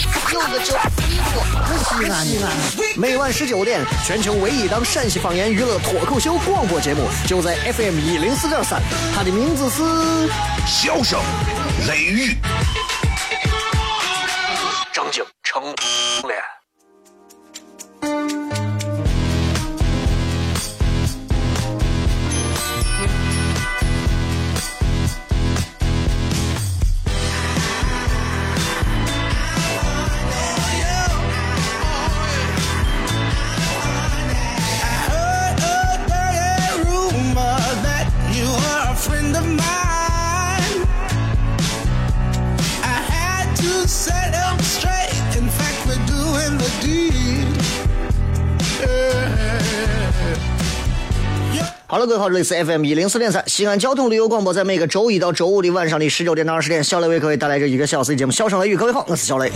张柚子叫衣服，西安西安。每晚十九点，全球唯一档陕西方言娱乐脱口秀广播节目，就在 FM 一零四点三，它的名字是《笑声雷雨》，张景成脸。好了，各位好，这里是 FM 一零四点三西安交通旅游广播，在每个周一到周五的晚上的十九点到二十点，小雷为各位带来这一个小时的节目《笑声雷雨》。各位好，我是小雷。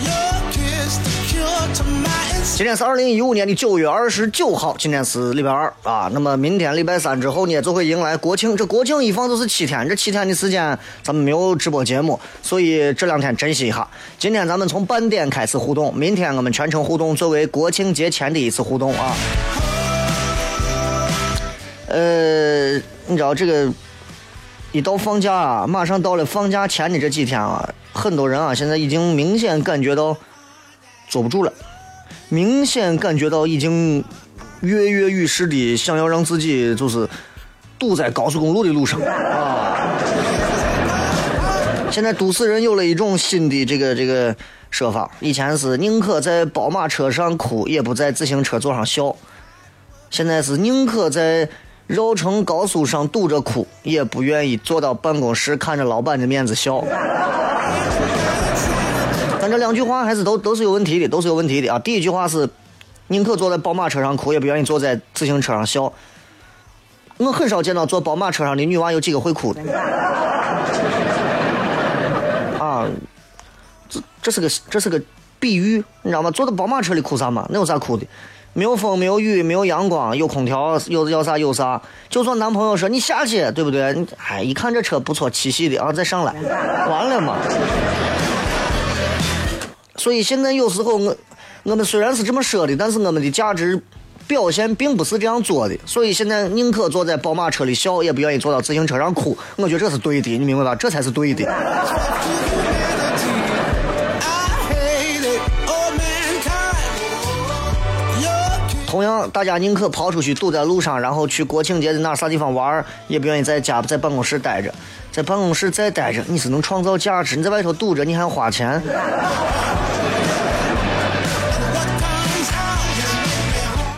今天是二零一五年的九月二十九号，今天是礼拜二啊。那么明天礼拜三之后呢，就会迎来国庆。这国庆一放就是七天，这七天的时间咱们没有直播节目，所以这两天珍惜一下。今天咱们从半点开始互动，明天我们全程互动，作为国庆节前的一次互动啊。呃，你知道这个一到放假啊，马上到了放假前的这几天啊，很多人啊现在已经明显感觉到坐不住了，明显感觉到已经跃跃欲试的想要让自己就是堵在高速公路的路上啊。现在都市人有了一种新的这个这个说法，以前是宁可在宝马车上哭，也不在自行车座上笑，现在是宁可在。绕城高速上堵着哭，也不愿意坐到办公室看着老板的面子笑。但这两句话还是都都是有问题的，都是有问题的啊！第一句话是宁可坐在宝马车上哭，也不愿意坐在自行车上笑。我很少见到坐宝马车上的女娃有几个会哭的。啊，这这是个这是个比喻，你知道吗？坐在宝马车里哭啥嘛？那有啥哭的？没有风，没有雨，没有阳光，有空调，有要啥有啥。就算男朋友说你下去，对不对？你哎，一看这车不错，七系的啊，再上来，完了嘛。所以现在有时候我我们虽然是这么说的，但是我们的价值表现并不是这样做的。所以现在宁可坐在宝马车里笑，也不愿意坐到自行车上哭。我觉得这是对的，你明白吧？这才是对的。同样，大家宁可跑出去堵在路上，然后去国庆节的哪啥地方玩也不愿意在家在办公室待着。在办公室再待着，你是能创造价值；你在外头堵着，你还花钱。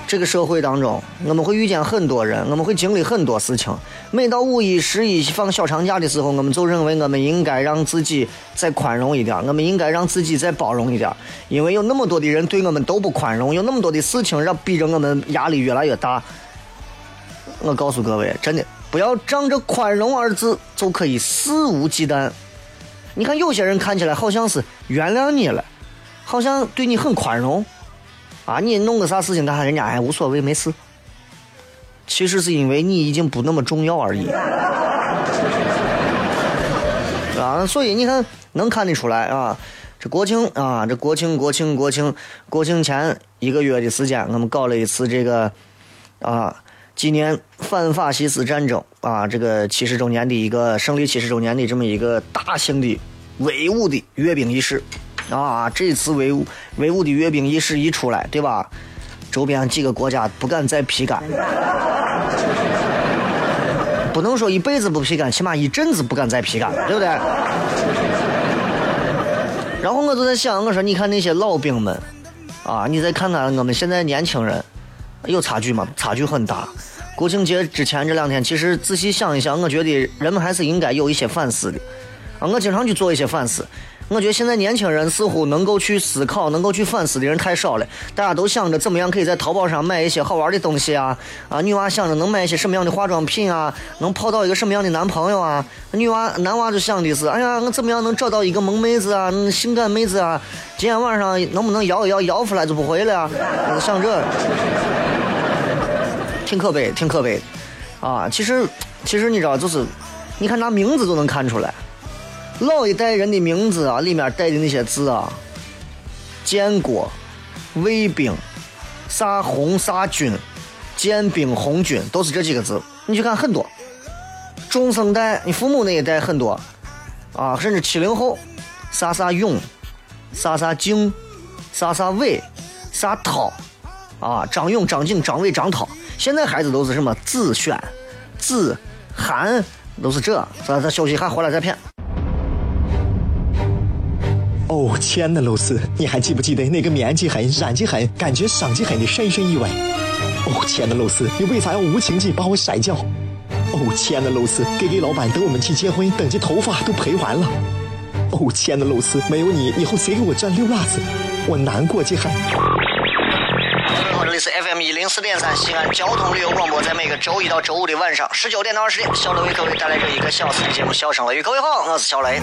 这个社会当中，我们会遇见很多人，我们会经历很多事情。每到五一、十一放小长假的时候，我们就认为我们应该让自己再宽容一点，我们应该让自己再包容一点，因为有那么多的人对我们都不宽容，有那么多的事情让逼着我们压力越来越大。我告诉各位，真的不要仗着宽容二字就可以肆无忌惮。你看有些人看起来好像是原谅你了，好像对你很宽容。啊，你弄个啥事情，他人家还无所谓，没事。其实是因为你已经不那么重要而已。啊，所以你看，能看得出来啊，这国庆啊，这国庆国庆国庆国庆前一个月的时间，我们搞了一次这个啊，纪念反法西斯战争啊，这个七十周年的一个胜利七十周年的这么一个大型的威武的阅兵仪式。啊，这次维武威武的阅兵仪式一出来，对吧？周边几个国家不敢再批杆，不能说一辈子不批杆，起码一阵子不敢再批杆，对不对？然后我就在想，我说你看那些老兵们，啊，你再看看我们现在年轻人，有差距吗？差距很大。国庆节之前这两天，其实仔细想一想，我觉得人们还是应该有一些反思的。啊，我经常去做一些反思。我觉得现在年轻人似乎能够去思考、能够去反思的人太少了。大家都想着怎么样可以在淘宝上买一些好玩的东西啊啊！女娃想着能买一些什么样的化妆品啊，能泡到一个什么样的男朋友啊？女娃、男娃就想的是，哎呀，我怎么样能找到一个萌妹子啊、性感妹子啊？今天晚上能不能摇一摇，摇出来就不回来啊？想这，挺可悲，挺可悲啊！其实，其实你知道，就是你看拿名字都能看出来。老一代人的名字啊，里面带的那些字啊，建国、卫兵、啥红啥军、建兵红军，都是这几个字。你去看很多，中生代，你父母那一代很多啊，甚至七零后，啥啥勇、啥啥敬、啥啥伟、啥涛啊，张勇、张景、张伟、张涛。现在孩子都是什么子轩、子涵，都是这。咱咱休息一下，回来再骗。哦，亲爱的露丝，你还记不记得那个面积狠、染技狠、感觉伤及狠的深深意外？哦，亲爱的露丝，你为啥要无情地把我甩掉？哦，亲爱的露丝给给老板等我们去结婚，等这头发都赔完了。哦，亲爱的露丝，没有你，以后谁给我赚溜辣子？我难过极狠。各位好，这里是 FM 一零四点三西安交通旅游广播，在每个周一到周五的晚上十九点到二十点，小雷为各位带来这一个小时的节目《笑声雷》。各位好，我是小雷。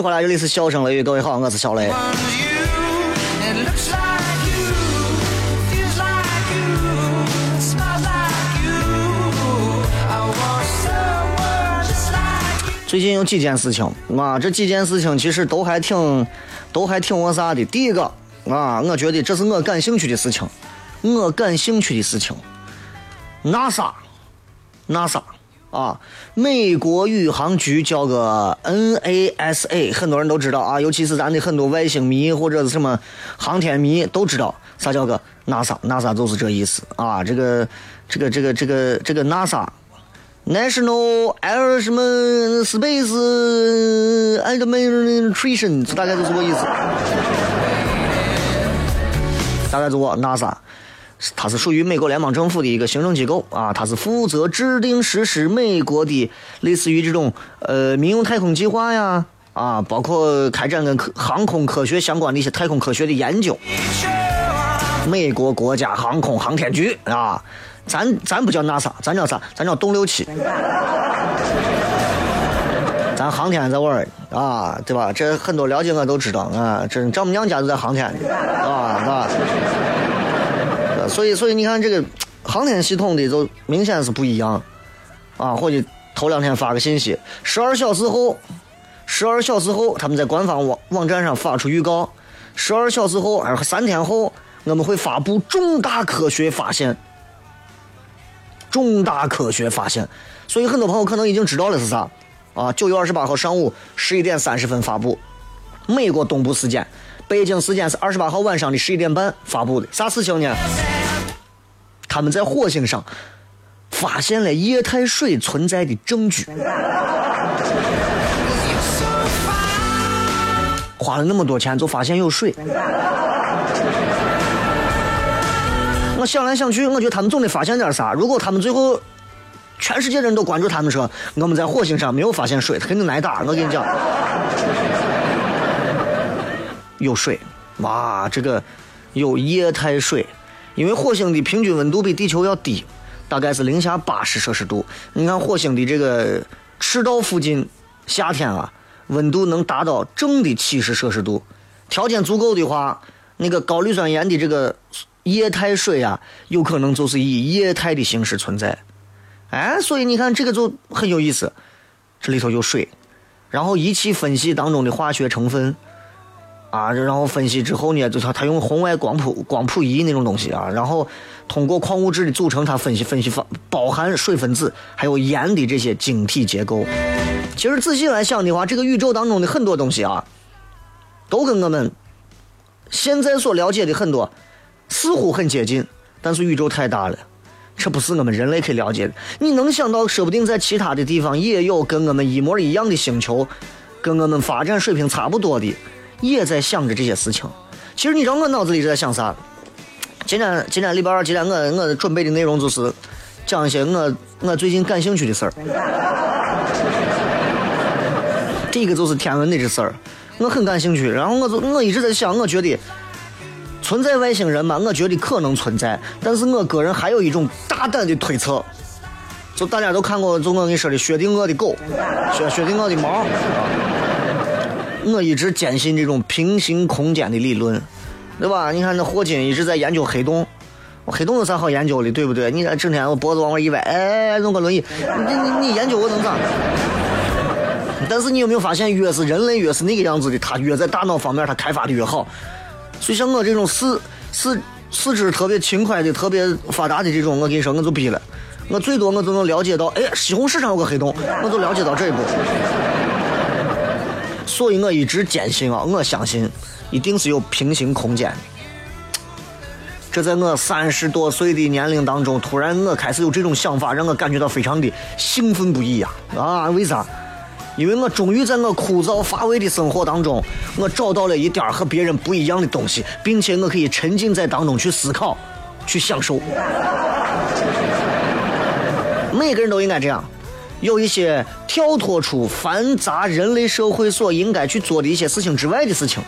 续回来，这里是笑声雷雨，各位好，我是小雷。最近有几件事情啊，这几件事情其实都还挺，都还挺我啥的。第一个啊，我觉得这是我感兴趣的事情，我感兴趣的事情。NASA，NASA 啊，美国宇航局叫个 NASA，很多人都知道啊，尤其是咱的很多外星迷或者是什么航天迷都知道啥叫个 NASA，NASA 就是这意思啊。这个这个这个这个这个 NASA。National Air 什么 Space Administration，大概就是这个意思。大概就我 NASA，它是属于美国联邦政府的一个行政机构啊，它是负责制定实施美国的类似于这种呃民用太空计划呀啊，包括开展跟科航空科学相关的一些太空科学的研究。美国国家航空航天局啊，咱咱不叫 NASA，咱叫啥？咱叫东六七。咱航天这玩意儿啊，对吧？这很多了解我都知道啊，这丈母娘家都在航天啊啊。所以，所以你看这个航天系统的就明显是不一样啊。或者头两天发个信息，十二小时后，十二小时后他们在官方网网站上发出预告，十二小时后，而三天后我们会发布重大科学发现。重大科学发现，所以很多朋友可能已经知道了是啥啊？九月二十八号上午十一点三十分发布，美国东部时间，北京时间是二十八号晚上的十一点半发布的。啥事情呢？他们在火星上发现了液态水存在的证据。花了那么多钱，就发现有水。我想来想去，我觉得他们总得发现点啥。如果他们最后全世界人都关注他们说我们在火星上没有发现水，他肯定挨打。我跟你讲，有水，哇，这个有液态水，因为火星的平均温度比地球要低，大概是零下八十摄氏度。你看火星的这个赤道附近，夏天啊，温度能达到正的七十摄氏度。条件足够的话，那个高氯酸盐的这个液态水啊，有可能就是以液态的形式存在。哎，所以你看这个就很有意思，这里头有水，然后仪器分析当中的化学成分。啊，然后分析之后呢，就他他用红外光谱光谱仪那种东西啊，然后通过矿物质的组成，他分析分析方包含水分子还有盐的这些晶体结构。其实仔细来想的话，这个宇宙当中的很多东西啊，都跟我们现在所了解的很多似乎很接近，但是宇宙太大了，这不是我们人类可以了解的。你能想到，说不定在其他的地方也有跟我们一模一样的星球，跟我们发展水平差不多的。也在想着这些事情。其实你知道我脑子里在想啥？今天今天礼拜二，今天我我准备的内容就是讲一些我我最近感兴趣的事儿。第一个就是天文的这事儿，我很感兴趣。然后我就我一直在想，我觉得存在外星人嘛，我觉得可能存在。但是我个人还有一种大胆的推测，就大家都看过，就我跟你说的薛定谔的狗，薛薛定谔的猫。我一直坚信这种平行空间的理论，对吧？你看那霍金一直在研究黑洞，黑洞有啥好研究的，对不对？你看整天我脖子往外一歪，哎，弄个轮椅，你你你研究我能咋？但是你有没有发现，越是人类越是那个样子的，他越在大脑方面他开发的越好。所以像我这种四四四肢特别轻快的、特别发达的这种，我跟你说，我就逼了。我最多我就能了解到，哎，西红柿上有个黑洞，我就了解到这一步。所以我一直坚信啊，我相信一定是有平行空间。这在我三十多岁的年龄当中，突然我开始有这种想法，让我感觉到非常的兴奋不已呀！啊，为啥？因为我终于在我枯燥乏味的生活当中，我找到了一点和别人不一样的东西，并且我可以沉浸在当中去思考、去享受。每个人都应该这样。有一些跳脱出繁杂人类社会所应该去做的一些事情之外的事情。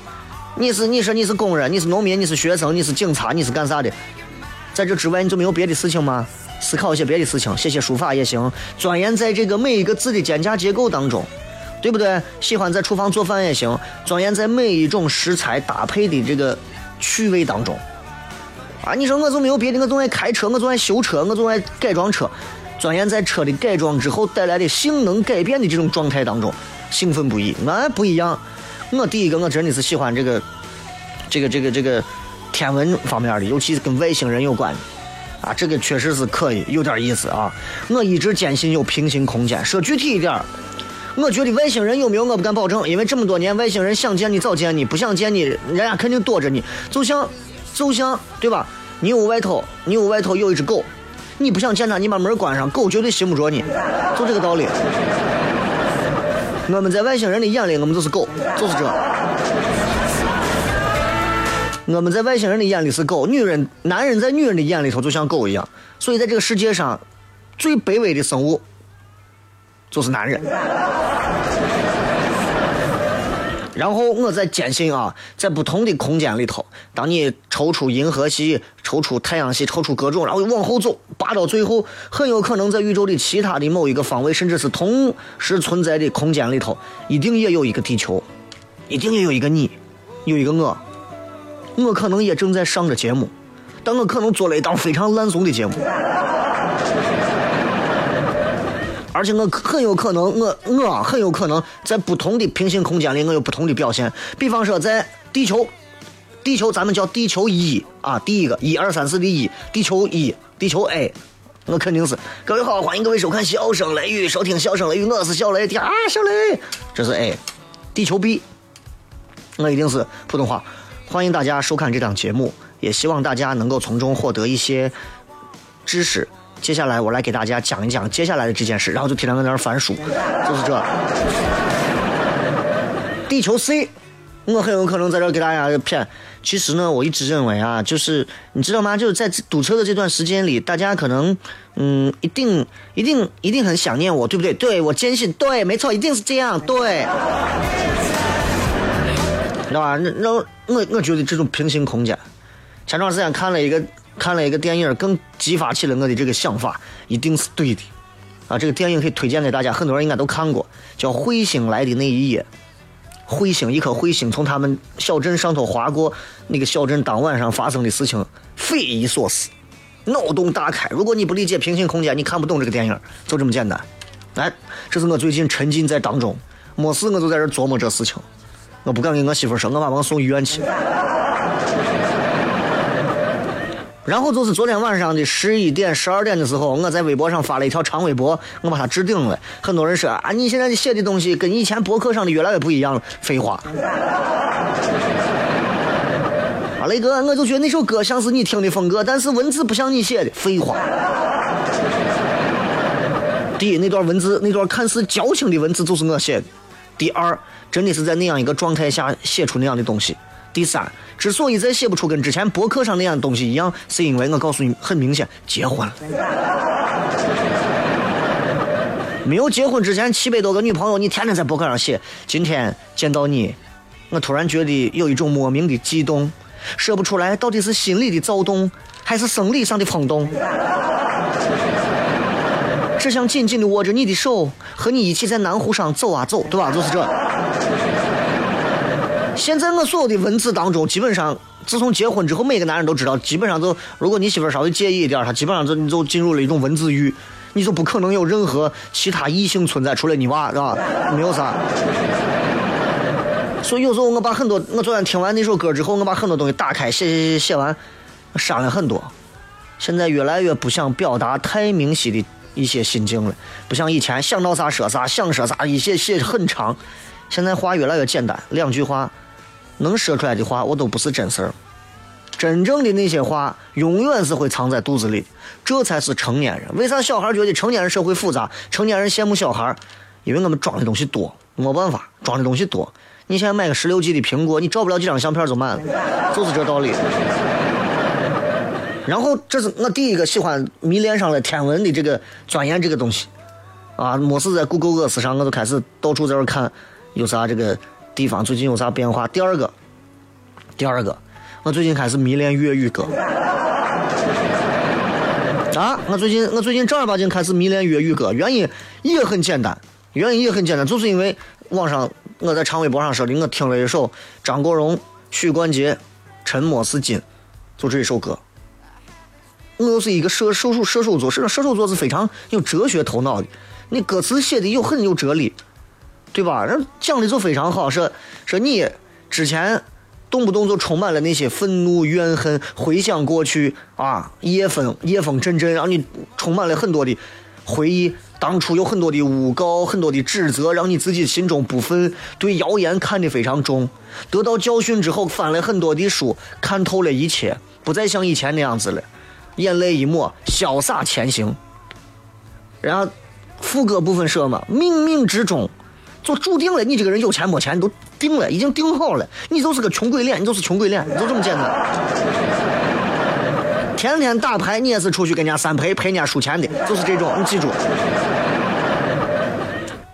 你是你说你是工人，你是农民，你是学生，你是警察，你是干啥的？在这之外，你就没有别的事情吗？思考一些别的事情，写写书法也行，钻研在这个每一个字的间架结构当中，对不对？喜欢在厨房做饭也行，钻研在每一种食材搭配的这个趣味当中。啊，你说我就没有别的，我总爱开车，我总爱修车，我总爱改装车。钻研在车的改装之后带来的性能改变的这种状态当中，兴奋不已。俺不一样，我第一个我真的是喜欢这个，这个这个这个天文方面的，尤其是跟外星人有关的啊，这个确实是可以，有点意思啊。我一直坚信有平行空间。说具体一点，我觉得外星人有没有我不敢保证，因为这么多年外星人想见你早见你，不想见你，人家肯定躲着你。就像就像对吧？你屋外头，你屋外头有一只狗。你不想见他，你把门关上，狗绝对寻不着你，就这个道理。我们在外星人的眼里，我们就是狗，就是这。我们在外星人的眼里是狗，女人、男人在女人的眼里头就像狗一样。所以在这个世界上，最卑微的生物就是男人。然后我在坚信啊，在不同的空间里头，当你抽出银河系、抽出太阳系、抽出各种，然后往后走，拔到最后，很有可能在宇宙的其他的某一个方位，甚至是同时存在的空间里头，一定也有一个地球，一定也有一个你，有一个我，我可能也正在上着节目，但我可能做了一档非常烂怂的节目。而且我很有可能，我我很有可能在不同的平行空间里，我有不同的表现。比方说，在地球，地球咱们叫地球一啊，第一个一二三四的一，地球一，地球 A，我肯定是。各位好，欢迎各位收看《笑声雷雨》，收听《笑声雷雨》，我是小雷啊，小雷，这是 A，地球 B，我一定是普通话。欢迎大家收看这档节目，也希望大家能够从中获得一些知识。接下来我来给大家讲一讲接下来的这件事，然后就天天在那儿翻书，就是这。地球 C，我很有可能在这给大家骗。其实呢，我一直认为啊，就是你知道吗？就是在堵车的这段时间里，大家可能嗯，一定一定一定很想念我，对不对？对我坚信，对，没错，一定是这样，对。知道吧？那那我我觉得这种平行空间，前段时间看了一个。看了一个电影，更激发起了我的这个想法，一定是对的。啊，这个电影可以推荐给大家，很多人应该都看过，叫《彗星来的那一夜》。彗星，一颗彗星从他们小镇上头划过，那个小镇当晚上发生的事情，匪夷所思，脑洞大开。如果你不理解平行空间，你看不懂这个电影，就这么简单。哎，这是我最近沉浸在当中，没事我就在这琢磨这事情。我不敢跟我媳妇说，我把我送医院去。然后就是昨天晚上的十一点、十二点的时候，我在微博上发了一条长微博，我把它置顶了。很多人说啊，你现在写的东西跟以前博客上的越来越不一样了。废话。啊，雷哥，我就觉得那首歌像是你听的风格，但是文字不像你写的。废话。第一，那段文字，那段看似矫情的文字就是我写的；第二，真的是在那样一个状态下写出那样的东西；第三，之所以再写不出跟之前博客上那样的东西一样，是因为我告诉你，很明显，结婚了。没有结婚之前七百多个女朋友，你天天在博客上写，今天见到你，我突然觉得有一种莫名的激动，说不出来到底是心里的躁动，还是生理上的冲动。只想紧紧的握着你的手，和你一起在南湖上走啊走，对吧？就是这。现在我所有的文字当中，基本上自从结婚之后，每个男人都知道，基本上就如果你媳妇稍微介意一点，他基本上就你就进入了一种文字狱，你就不可能有任何其他异性存在，除了你娃，是吧？没有啥。所以有时候我把很多，我昨天听完那首歌之后，我把很多东西打开写写写写完，删了很多。现在越来越不想表达太明晰的一些心境了，不像以前想到啥说啥，想说啥一写写很长。现在话越来越简单，两句话能说出来的话，我都不是真事儿。真正的那些话，永远是会藏在肚子里的，这才是成年人。为啥小孩觉得成年人社会复杂？成年人羡慕小孩，因为我们装的东西多，没办法，装的东西多。你现在买个十六 G 的苹果，你照不了几张相片就满了，就是这道理。然后这是我第一个喜欢迷恋上了天文的这个钻研这个东西，啊，没事在 Google Earth 上我就开始到处在这看有啥这个地方最近有啥变化。第二个，第二个，我最近开始迷恋粤语歌。啊，我最近我最近正儿八经开始迷恋粤语歌，原因也很简单，原因也很简单，就是因为网上我在长微博上说的，我听了一首张国荣、许冠杰《沉默是金》，就这一首歌。我又是一个射射手射手座，射射手座是非常有哲学头脑的，你歌词写的有很有哲理，对吧？人讲的就非常好，说说你之前动不动就充满了那些愤怒、怨恨，回想过去啊，夜风夜风阵阵，让你充满了很多的回忆。当初有很多的诬告，很多的指责，让你自己心中不忿，对谣言看得非常重。得到教训之后，翻了很多的书，看透了一切，不再像以前那样子了。眼泪一抹，潇洒前行。然后副歌部分说嘛，冥冥之中就注定了，你这个人有钱没钱都定了，已经定好了，你就是个穷鬼脸，你就是穷鬼脸，你就这么简单。天天打牌，你也是出去跟人家三陪，陪人家输钱的，就是这种，你记住。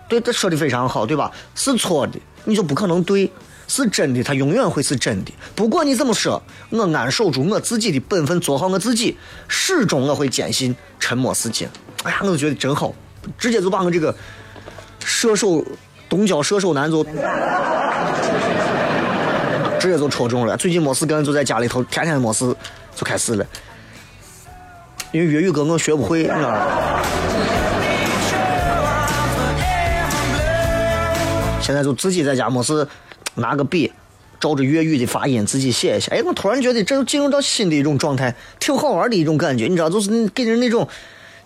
对，这说的非常好，对吧？是错的，你就不可能对。是真的，他永远会是真的。不管你怎么说，我安守住我自己的本分，做好我自己，始终我会坚信沉默是金。哎呀，我就觉得真好，直接就把我这个 射手东郊射手男就直接就戳中了。最近没事干，就在家里头，天天没事就开始了。因为粤语歌我学不会，你知道？现在就自己在家没事。拿个笔，照着粤语的发音自己写一下。哎，我突然觉得这就进入到新的一种状态，挺好玩的一种感觉。你知道，就是给人那种，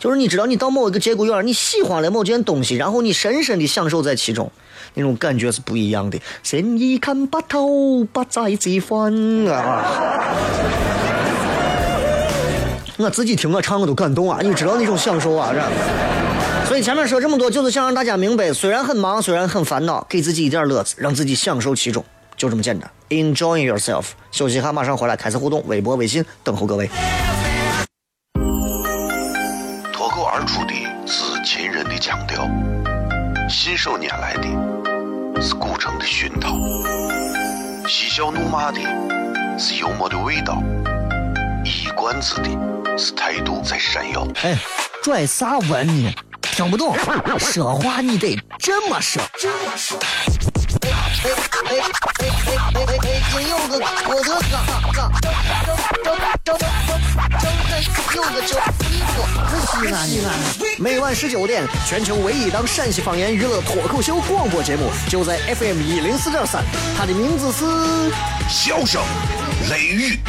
就是你知道，你到某一个节骨眼，你喜欢了某件东西，然后你深深的享受在其中，那种感觉是不一样的。生意看不透，不再计翻啊！我自己听我唱我都感动啊！你知道那种享受啊，是。所以前面说这么多，就是想让大家明白，虽然很忙，虽然很烦恼，给自己一点乐子，让自己享受其中，就这么简单。Enjoy yourself。休息一下，马上回来开始互动，微博、微信等候各位。秦人的腔调，信手拈来的是古城的熏陶，嬉笑怒骂的是幽默的味道，一贯。冠子的是态度在闪耀。哎，拽啥文呢？听不懂，说话你得这么说。这么说。哎哎哎哎哎哎哎！金柚子，我的嘎嘎，张张张张张柚子叫衣服，可西安呢。每晚十九点，全球唯一档陕西方言娱乐脱口秀广播节目，就在 FM 一零四点三，它的名字是。笑声雷雨，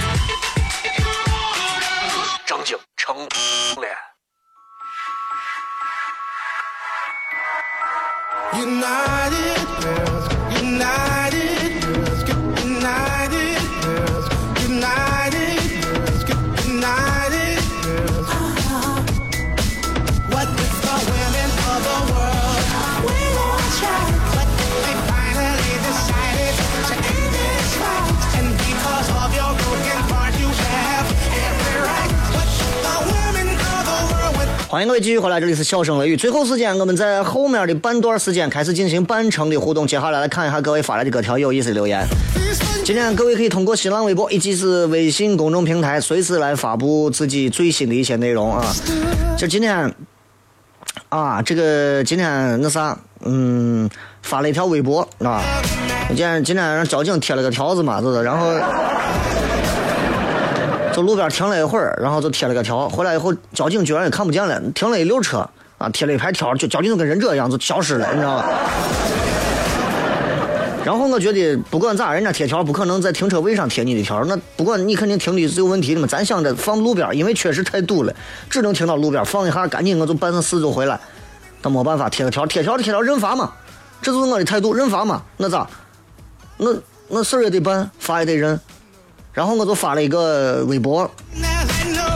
张景成脸。United tonight. 欢迎各位继续回来，这里是笑声雷雨。最后时间，我们在后面的半段时间开始进行半程的互动。接下来来看一下各位发来的各条有意思的留言。今天各位可以通过新浪微博以及是微信公众平台，随时来发布自己最新的一些内容啊。就今天啊，这个今天那啥，嗯，发了一条微博啊。今天今天让交警贴了个条子嘛，就是然后。就路边停了一会儿，然后就贴了个条，回来以后交警居然也看不见了，停了一溜车啊，贴了一排条，就交警就跟忍者一样就消失了，你知道吧？然后我觉得不管咋，人家贴条不可能在停车位上贴你的条，那不管你肯定停的是有问题的嘛，咱想着放路边，因为确实太堵了，只能停到路边放一下，赶紧我就办上事就回来。但没办法，贴个条，贴条就贴条，认罚嘛，这就是我的态度，认罚嘛，那咋？那那事儿也得办，罚也得认。然后我就发了一个微博，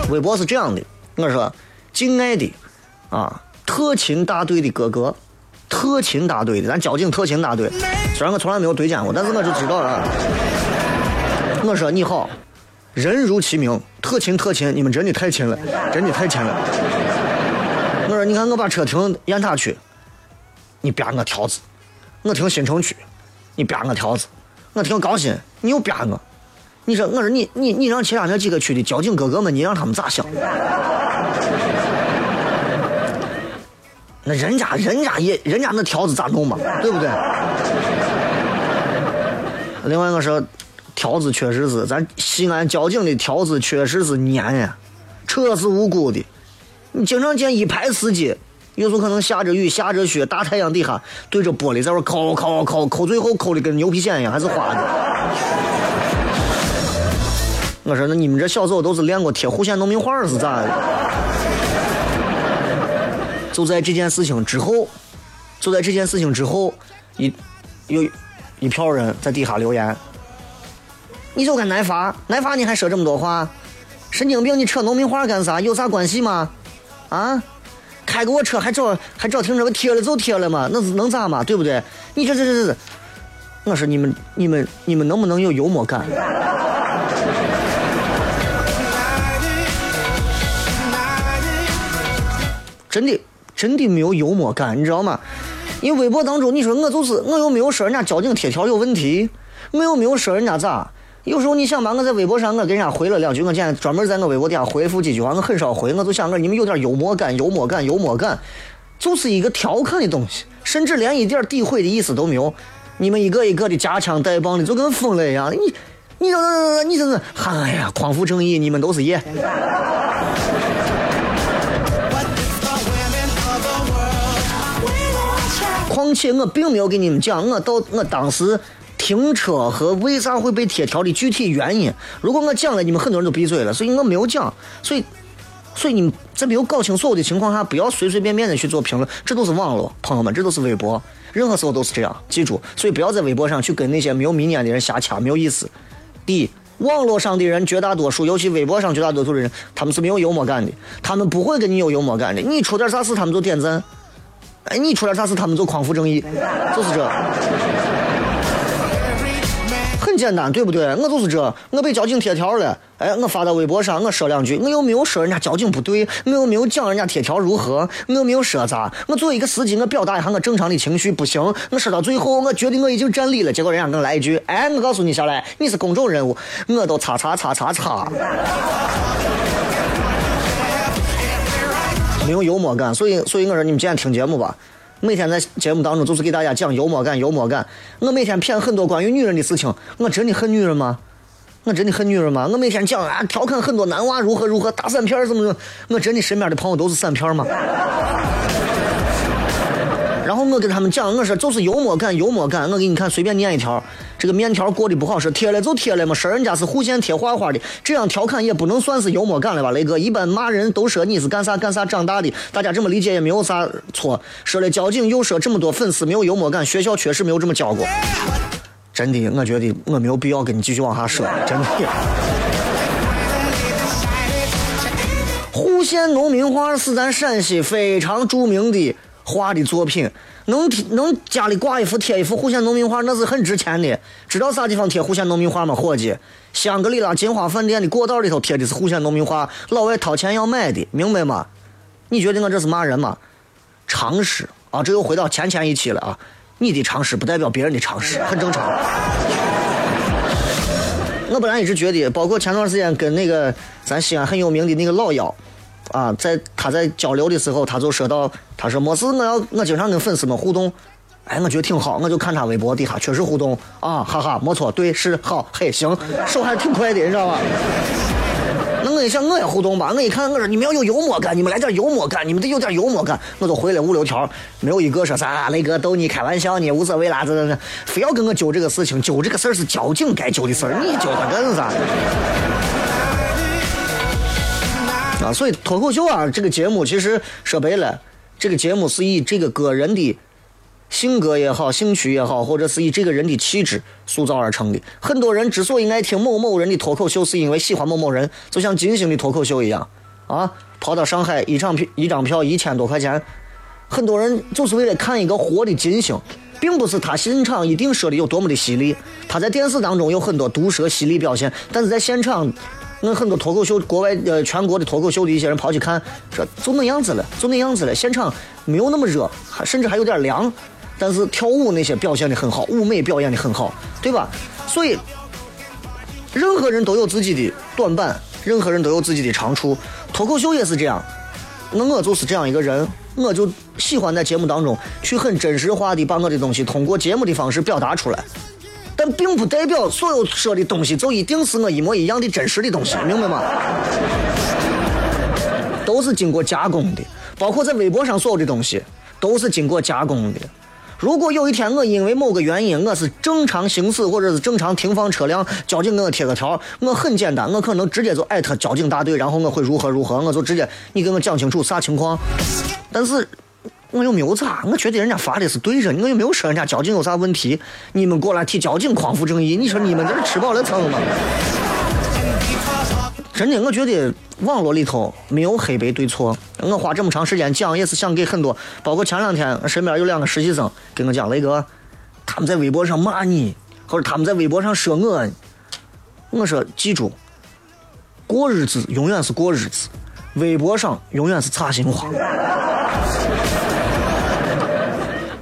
微博是这样的，我说：“敬爱的啊，特勤大队的哥哥，特勤大队的，咱交警特勤大队，虽然我从来没有对见过，但是我就知道了。我说你好，人如其名，特勤特勤，你们真的太勤了，真的太勤了。我说你看我把车停雁塔区，你编我条子；我停新城区，你编我条子；我停高新，你又编我。你说，我说你你你让其他那几个区的交警哥哥们，你让他们咋想？那人家人家也人家那条子咋弄嘛，对不对？另外我说，条子确实是咱西安交警的条子确实是严呀，车是无辜的。你经常见一排司机，有时候可能下着雨下着雪，大太阳底下对着玻璃在那抠抠抠抠，最后抠的跟牛皮癣一样，还是花的。我说那你们这小时候都是练过贴户县农民画是咋的？就在这件事情之后，就在这件事情之后，一有一票人在底下留言，你就该挨罚，挨罚你还说这么多话，神经病！你扯农民画干啥？有啥关系吗？啊？开个我车还找还找停车位贴了就贴了嘛，那是能咋嘛？对不对？你这这这这，我说你们你们你们能不能有幽默感？真的真的没有幽默感，你知道吗？因为微博当中，你说我就是我又没有说人家交警贴条有问题，我又没有说人家咋。有时候你想吧，我在微博上我给人家回了两句，我今天专门在我微博底下回复几句话，我很少回，我就想着你们有点幽默感，幽默感，幽默感，就是一个调侃的东西，甚至连一点诋毁的意思都没有。你们一个一个的夹枪带棒的，就跟疯了一样，你你这这你这是，哎呀，匡扶正义，你们都是爷。况且我并没有给你们讲我到我当时停车和为啥会被贴条的具体原因。如果我讲了，你们很多人都闭嘴了，所以我没有讲。所以，所以你们在没有搞清所有的情况下，不要随随便便的去做评论，这都是网络，朋友们，这都是微博，任何时候都是这样，记住。所以不要在微博上去跟那些没有明眼的人瞎掐，没有意思。第一，网络上的人绝大多数，尤其微博上绝大多数的人，他们是没有幽默感的，他们不会跟你有幽默感的。你出点啥事，他们就点赞。哎，你出点啥事，他们就匡扶正义，就是这。很简单，对不对？我就是这，我被交警贴条了，哎，我发到微博上，我说两句，我又没有说人家交警不对，我又没有讲人家贴条如何，我又没有说咋，我作为一个司机，我表达一下我正常的情绪，不行，我说到最后，我觉得我已经占理了，结果人家给我来一句，哎，我告诉你下来，你是公众人物，我都擦擦擦擦擦。没有幽默感，所以所以我说你们今天听节目吧，每天在节目当中就是给大家讲幽默感，幽默感。我每天骗很多关于女人的事情，我真的恨女人吗？我真的恨女人吗？我每天讲啊，调侃很多男娃如何如何打散片儿怎么怎么，我真的身边的朋友都是散片儿吗？然后我跟他们讲，我说就是幽默感，幽默感。我给你看，随便念一条，这个面条过得不好吃，贴了就贴了嘛，说人家是户县贴画画的，这样调侃也不能算是幽默感了吧？雷哥，一般骂人都说你是干啥干啥长大的，大家这么理解也没有啥错。说了交警，又说这么多粉丝没有幽默感，学校确实没有这么教过。真的，我觉得我没有必要跟你继续往下说，真的。户县农民画是咱陕西非常著名的画的作品，能贴能家里挂一幅贴一幅户县农民画，那是很值钱的。知道啥地方贴户县农民画吗，伙计？香格里拉金花饭店的过道里头贴的是户县农民画，老外掏钱要买的，明白吗？你觉得我这是骂人吗？常识啊，这又回到前前一期了啊！你的常识不代表别人的常识，很正常。我本来一直觉得，包括前段时间跟那个咱西安很有名的那个老妖，啊，在他在交流的时候，他就说到，他说没事，我要我经常跟粉丝们互动，哎，我觉得挺好，我就看他微博底下确实互动啊，哈哈，没错，对，是好，嘿，行，手还挺快的，你知道吧？那我一想，我也互动吧。我一看，我说你们要有幽默感，你们来点幽默感，你们得有点幽默感。我都回了五六条，没有一个说啥雷哥逗你开玩笑呢，无所谓啦，这这这，非要跟我揪这个事情，揪这个事儿是交警该揪的事儿，你揪他干啥？啊，所以脱口秀啊，这个节目其实说白了，这个节目是以这个个人的性格也好，兴趣也好，或者是以这个人的气质塑造而成的。很多人之所以爱听某某人的脱口秀，是因为喜欢某某人，就像金星的脱口秀一样啊，跑到上海一场票一张票一千多块钱，很多人就是为了看一个活的金星，并不是他现场一定说的有多么的犀利，他在电视当中有很多毒舌犀利表现，但是在现场。那很多脱口秀，国外呃全国的脱口秀的一些人跑去看，说就那样子了，就那样子了。现场没有那么热，还甚至还有点凉，但是跳舞那些表现的很好，舞美表演的很好，对吧？所以，任何人都有自己的短板，任何人都有自己的长处，脱口秀也是这样。那我就是这样一个人，我就喜欢在节目当中去很真实化的把我的东西通过节目的方式表达出来。但并不代表所有说的东西就一定是我一模一样的真实的东西，明白吗？都是经过加工的，包括在微博上所有的东西都是经过加工的。如果有一天我因为某个原因我是正常行驶或者是正常停放车辆，交警给我贴个条，我很简单，我可能直接就艾特交警大队，然后我会如何如何，我就直接你给我讲清楚啥情况。但是。我又没有咋，我觉得人家发的是对着，我又没有说人家交警有啥问题。你们过来替交警匡扶正义，你说你们这是吃饱了撑吗？真的，我觉得网络里头没有黑白对错。我花这么长时间讲，也是想给很多，包括前两天身边有两个实习生跟我讲，雷哥，他们在微博上骂你，或者他们在微博上说我，我说记住，过日子永远是过日子，微博上永远是差心话。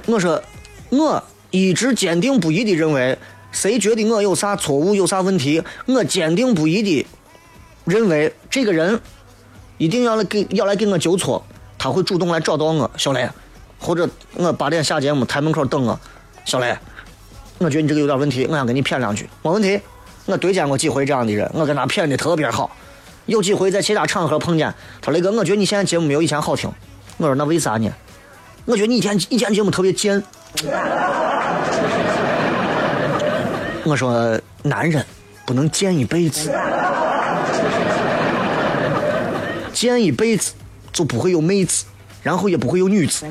我说，我一直坚定不移的认为，谁觉得我有啥错误、有啥问题，我坚定不移的认为这个人一定要来给要来给我纠错，他会主动来找到我，小雷，或者我八点下节目台门口等我，小雷，我觉得你这个有点问题，我想跟你谝两句，没问题。我对见过几回这样的人，我跟他谝的特别好，有几回在其他场合碰见，他说雷哥，我觉得你现在节目没有以前好听。我说那为啥呢？我觉得你以前以前节目特别贱。我说男人不能贱一辈子，贱一辈子就不会有妹子，然后也不会有女子，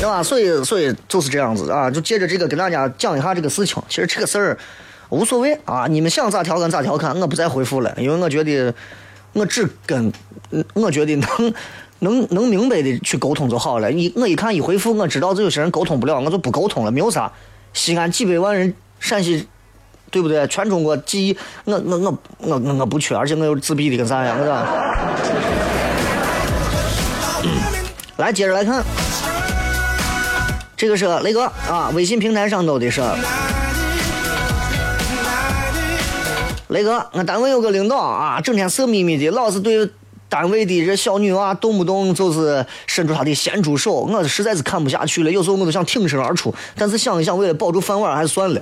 对吧？所以所以就是这样子啊，就借着这个跟大家讲一下这个事情。其实这个事儿无所谓啊，你们想咋调侃咋调侃，我不再回复了，因为我觉得我只跟，我觉得能。能能明白的去沟通就好了。一我一看一回复，我知道这有些人沟通不了，我就不沟通了，没有啥。西安几百万人，陕西，对不对？全中国几亿，我我我我我我不缺，而且我又自闭的跟啥样，是吧？来，接着来看，这个是雷哥啊，微信平台上头的是。雷哥，我单位有个领导啊，整天色眯眯的，老是对单位的这小女娃动不动就是伸出她的咸猪手，我实在是看不下去了。有时候我都想挺身而出，但是想一想，为了保住饭碗，还是算了。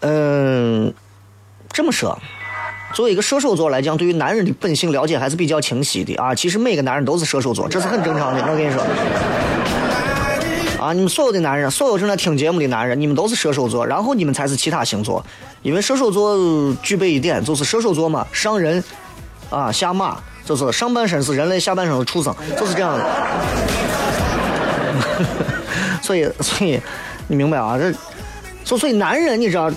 嗯，这么说，作为一个射手座来讲，对于男人的本性了解还是比较清晰的啊。其实每个男人都是射手座，这是很正常的。我跟你说，啊，你们所有的男人，所有正在听节目的男人，你们都是射手座，然后你们才是其他星座。因为射手座具备一点，就是射手座嘛，上人啊，下马，就是上半身是人类，下半身是畜生，就是这样的。所以，所以你明白啊？这，所所以男人，你知道，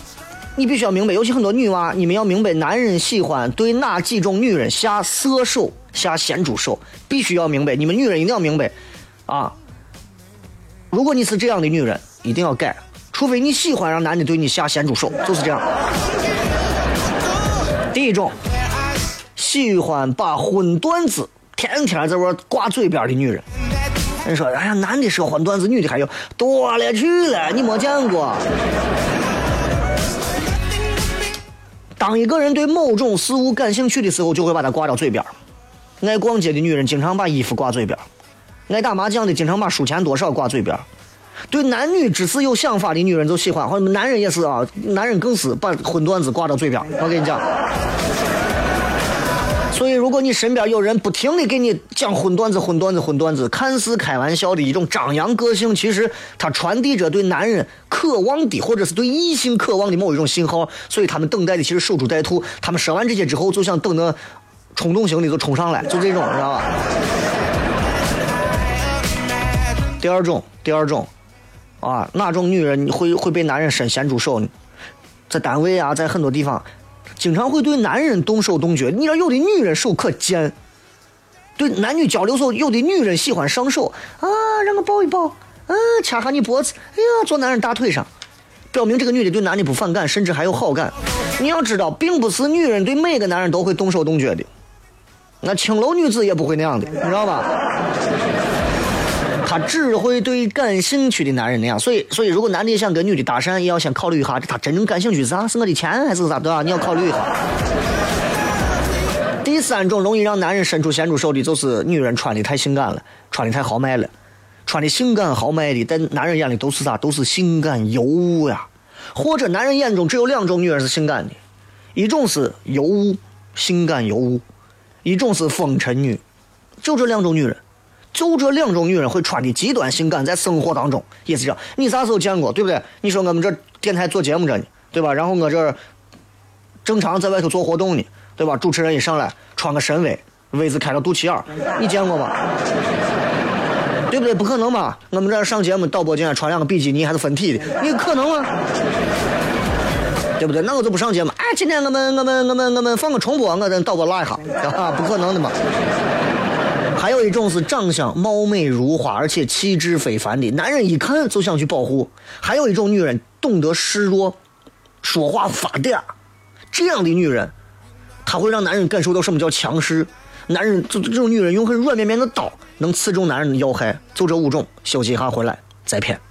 你必须要明白，尤其很多女娃，你们要明白，男人喜欢对哪几种女人下色手、下咸猪手，必须要明白。你们女人一定要明白啊！如果你是这样的女人，一定要改，除非你喜欢让男的对你下咸猪手，就是这样。第一种，喜欢把荤段子天天在这挂嘴边的女人。人说，哎呀，男的说荤段子，女的还有多了去了，你没见过。当一个人对某种事物感兴趣的时候，就会把它挂到嘴边。爱逛街的女人经常把衣服挂嘴边，爱打麻将的经常把输钱多少挂嘴边。对男女之事有想法的女人就喜欢，或者男人也是啊，男人更是把荤段子挂到嘴边。我跟你讲。所以，如果你身边有人不停的给你讲荤段子、荤段子、荤段子，看似开玩笑的一种张扬个性，其实他传递着对男人渴望的，或者是对异性渴望的某一种信号。所以他们等待的其实守株待兔。他们说完这些之后，就想等那冲动型的就冲上来，就这种，知道吧？第二种，第二种，啊，哪种女人会会被男人伸咸猪手呢？在单位啊，在很多地方。经常会对男人动手动脚，你知道有的女人手可贱，对男女交流时候，有的女人喜欢上手啊，让我抱一抱，啊，掐下你脖子，哎呀，坐男人大腿上，表明这个女的对男的不反感，甚至还有好感。你要知道，并不是女人对每个男人都会动手动脚的，那青楼女子也不会那样的，你知道吧？他只会对感兴趣的男人那样，所以，所以如果男的想跟女的搭讪，也要先考虑一下，他真正感兴趣是啥？是我的钱还是啥？对吧？你要考虑一下。第三种容易让男人伸出咸猪手的，就是女人穿的太性感了，穿的太豪迈了，穿的性感豪迈的，在男人眼里都是啥？都是性感尤物呀。或者男人眼中只有两种女人是性感的，一种是尤物，性感尤物，一种是风尘女，就这两种女人。就这两种女人会穿的极端性感，在生活当中也是这样。你啥时候见过，对不对？你说我们这电台做节目着呢，对吧？然后我这正常在外头做活动呢，对吧？主持人一上来穿个深 V，V 字开到肚脐眼，你见过吗？对不对？不可能吧？我们这上节目导播竟然穿两个比基尼还是分体的，你可能吗？对不对？那我就不上节目。哎，今天我们我们我们我们放个重播，我等导播拉一下啊，不可能的嘛。还有一种是长相貌美如花，而且气质非凡的男人，一看就想去保护；还有一种女人懂得示弱，说话发嗲，这样的女人，她会让男人感受到什么叫强势。男人这这种女人用很软绵绵的刀能刺中男人的要害。就这五种，休息一下回来再骗。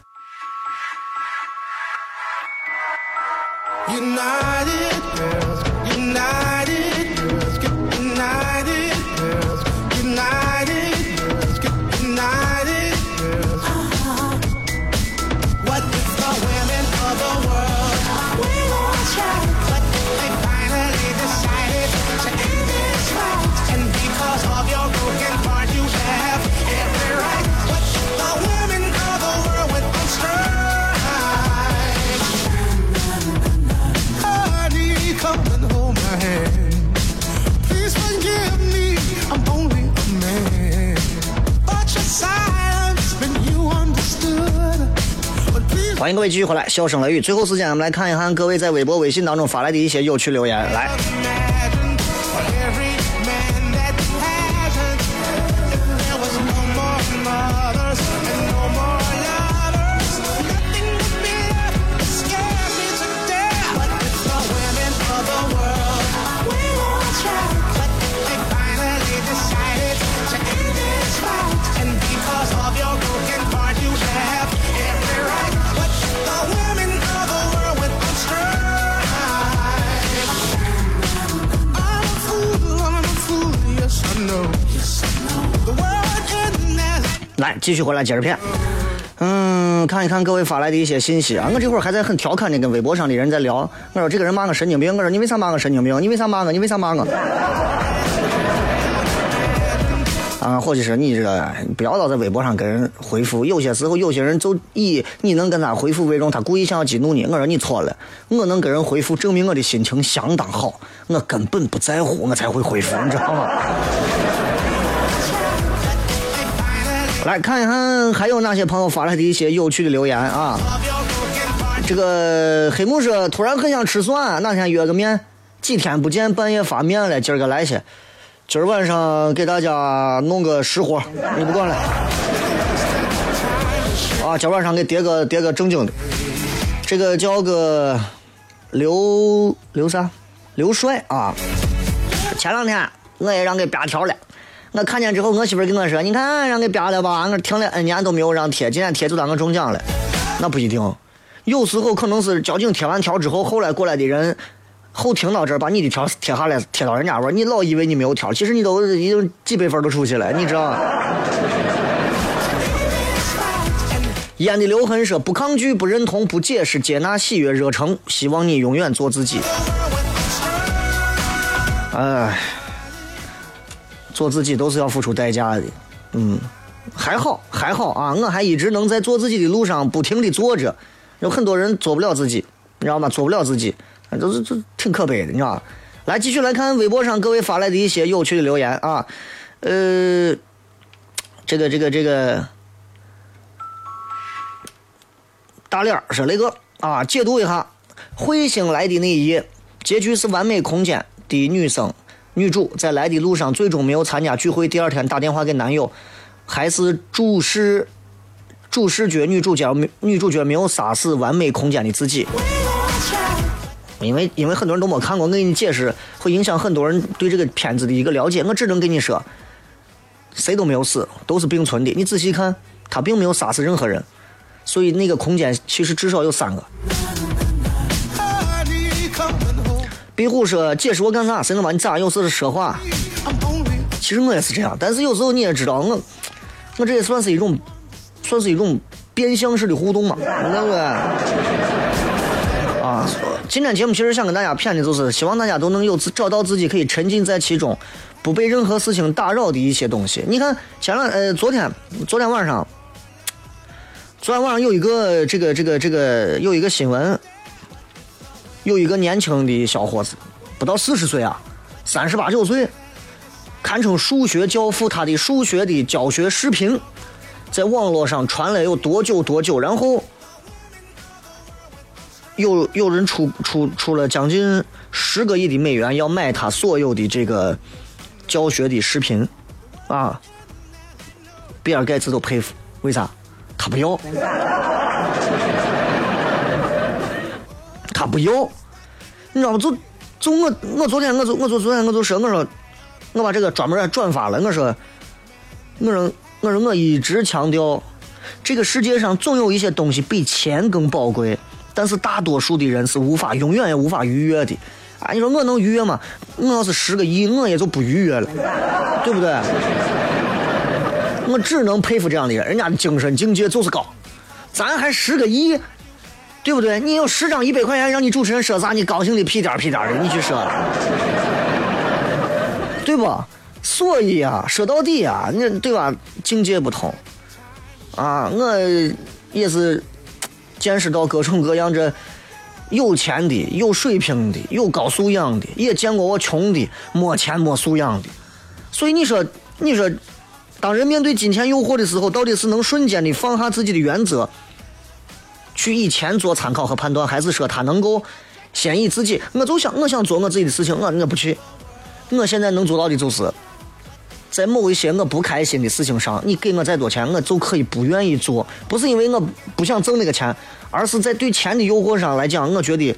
欢迎各位继续回来，笑声雷雨。最后时间，我们来看一看各位在微博、微信当中发来的一些有趣留言。来，继续回来接着骗。嗯，看一看各位发来的一些信息啊，我这会儿还在很调侃的跟微博上的人在聊。我说这个人骂我神经病，我说你为啥骂我神经病？你为啥骂我？你为啥骂我？啊，或者是你这个不要老在微博上跟人回复，有些时候有些人就以你能跟他回复为荣，他故意想要激怒你。我说你错了，我能跟人回复，证明我的心情相当好，我根本不在乎，我才会回复，你知道吗？来看一看还有哪些朋友发来的一些有趣的留言啊。这个黑木说突然很想吃蒜，哪天约个面？几天不见，半夜发面了，今儿个来些。今儿晚上给大家弄个实货，你不管了。啊，今儿晚上给叠个叠个正经的。这个叫个刘刘啥？刘帅啊。前两天我也让给扒条了。我看见之后，我媳妇跟我说：“你看，让给扒了吧？我停了 N 年都没有让贴，今天贴就当我中奖了。”那不一定，有时候可能是交警贴完条之后，后来过来的人后听到这儿，把你的条贴下来，贴到人家玩，你老以为你没有条，其实你都已经几百分都出去了，你知道。烟的留痕说：“不抗拒，不认同，不解释，接纳，喜悦，热诚，希望你永远做自己。”哎。做自己都是要付出代价的，嗯，还好还好啊，我还一直能在做自己的路上不停的做着，有很多人做不了自己，你知道吗？做不了自己，都是这挺可悲的，你知道吧？来，继续来看微博上各位发来的一些有趣的留言啊，呃，这个这个这个大脸说那个啊，解读一下《彗星来的那一夜》，结局是完美空间的女生。女主在来的路上最终没有参加聚会，第二天打电话给男友，还是主视主视觉女主角女主角没有杀死完美空间的自己，因为因为很多人都没看过，我给你解释会影响很多人对这个片子的一个了解，我只能跟你说，谁都没有死，都是并存的，你仔细看，他并没有杀死任何人，所以那个空间其实至少有三个。壁虎说：“解释我干啥？谁能把你咋？有时是说话。其实我也是这样，但是有时候你也知道，我我这也算是一种，算是一种变相式的互动嘛，对不对？啊，今天节目其实想跟大家谝的就是，希望大家都能有找到自己可以沉浸在其中，不被任何事情打扰的一些东西。你看，前两呃，昨天昨天晚上，昨天晚上有一个这个这个这个有一个新闻。”有一个年轻的小伙子，不到四十岁啊，三十八九岁，堪称数学教父。他的数学的教学视频在网络上传了有多久多久？然后有有人出出出了将近十个亿的美元要买他所有的这个教学的视频啊！比尔盖茨都佩服，为啥？他不要。他不要，你知道吗？就就我我昨天我就我就昨天我就说我说我把这个专门转发了。我说我说我说我一直强调，这个世界上总有一些东西比钱更宝贵，但是大多数的人是无法永远也无法逾越的。啊，你说我能逾越吗？我要是十个亿，我也就不逾越了，对不对？我只能佩服这样的人，人家的精神境界就是高，咱还十个亿。对不对？你有十张一百块钱，让你主持人说啥，你高兴的屁颠屁颠的，你去说，对不？所以啊，说到底啊，你对吧？境界不同啊，我也是见识到各种各样这有钱的、有水平的、有高素养的，也见过我穷的、没钱没素养的。所以你说，你说，当人面对金钱诱惑的时候，到底是能瞬间的放下自己的原则？去以前做参考和判断，还是说他能够先以自己？我就想，我想做我自己的事情，我我不去。我现在能做到的就是，在某一些我不开心的事情上，你给我再多钱，我就可以不愿意做。不是因为我不想挣那个钱，而是在对钱的诱惑上来讲，我觉得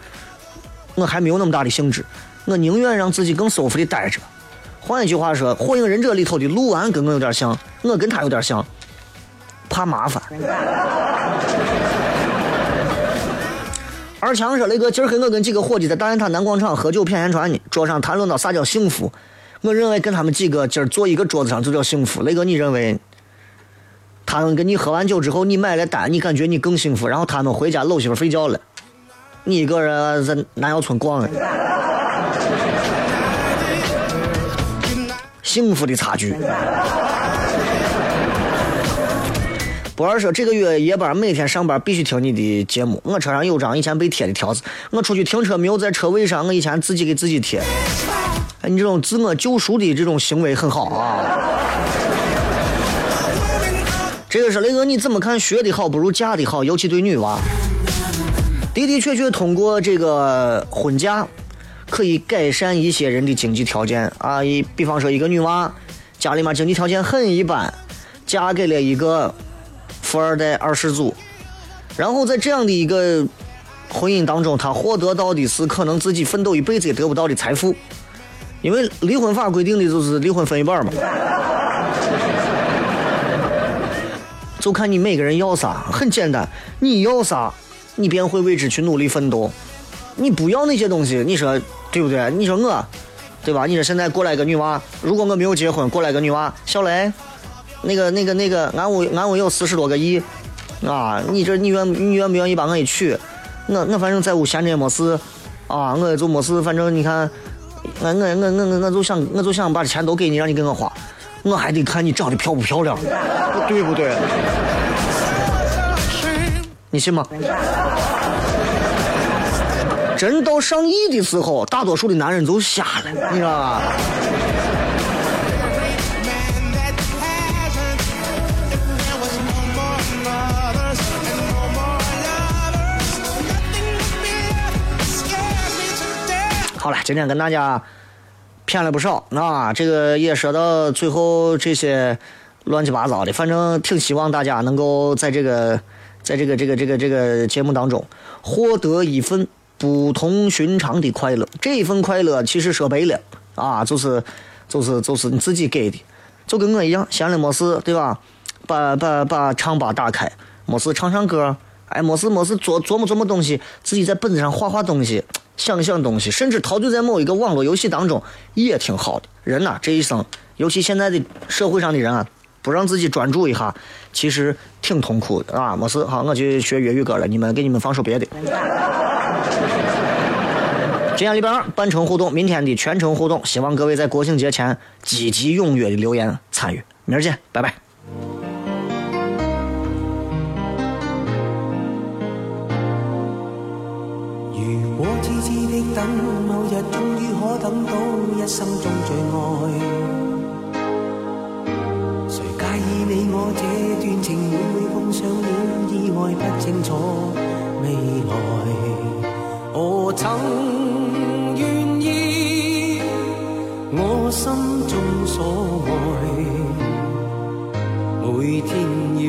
我还没有那么大的兴致。我宁愿让自己更舒服的待着。换一句话说，《火影忍者》里头的鹿丸跟我有点像，我跟他有点像，怕麻烦。二强说：“雷哥，今儿黑我跟几个伙计在大雁塔南广场喝酒谝闲传呢，桌上谈论到啥叫幸福。我认为跟他们几个今儿坐一个桌子上就叫幸福。雷哥，你认为他们跟你喝完酒之后，你买了单，你感觉你更幸福，然后他们回家搂媳妇睡觉了，你一个人在南窑村逛了。幸福的差距。不二说这个月夜班每天上班必须听你的节目。我车上有张以前被贴的条子，我出去停车没有在车位上，我以前自己给自己贴。哎，你这种自我救赎的这种行为很好啊。这个是雷哥，你怎么看？学的好不如嫁的好，尤其对女娃。的的确确，通过这个婚嫁，可以改善一些人的经济条件啊。一比方说，一个女娃家里面经济条件很一般，嫁给了一个富二代二世祖，然后在这样的一个婚姻当中，他获得到的是可能自己奋斗一辈子也得不到的财富，因为离婚法规定的就是离婚分一半嘛。就看你每个人要啥，很简单，你要啥，你便会为之去努力奋斗。你不要那些东西，你说对不对？你说我，对吧？你说现在过来个女娃，如果我没有结婚，过来个女娃，小雷，那个那个那个，俺屋俺屋有四十多个亿，啊，你这你愿你愿不愿意把我给娶？我我反正在屋闲着也没事，啊，我就没事，反正你看，我我我我我就想我就想把钱都给你，让你给我花，我还得看你长得漂不漂亮，对不对？你信吗？真到上亿的时候，大多数的男人就瞎了，你知道吧？好了，今天跟大家骗了不少啊，这个也说到最后这些乱七八糟的，反正挺希望大家能够在这个在这个这个这个这个节目当中获得一份不同寻常的快乐。这一份快乐其实说白了啊，就是就是就是你自己给的，就跟我一样，闲了没事，对吧？把把把唱吧打开，没事唱唱歌，哎，没事没事琢琢磨琢磨东西，自己在本子上画画东西，想想东西，甚至陶醉在某一个网络游戏当中，也挺好的。人呐、这一生，尤其现在的社会上的人啊，不让自己专注一下，其实挺痛苦的啊。没事，好，我去学粤语歌了，你们给你们放首别的。今天礼拜二半程互动，明天的全程互动，希望各位在国庆节前积极踊跃的留言参与。明儿见，拜拜。痴痴的等，某日終於可等到一生中最愛。誰介意你我這段情會唔會碰上了意外？不清楚未來，我曾願意我心中所愛，每天要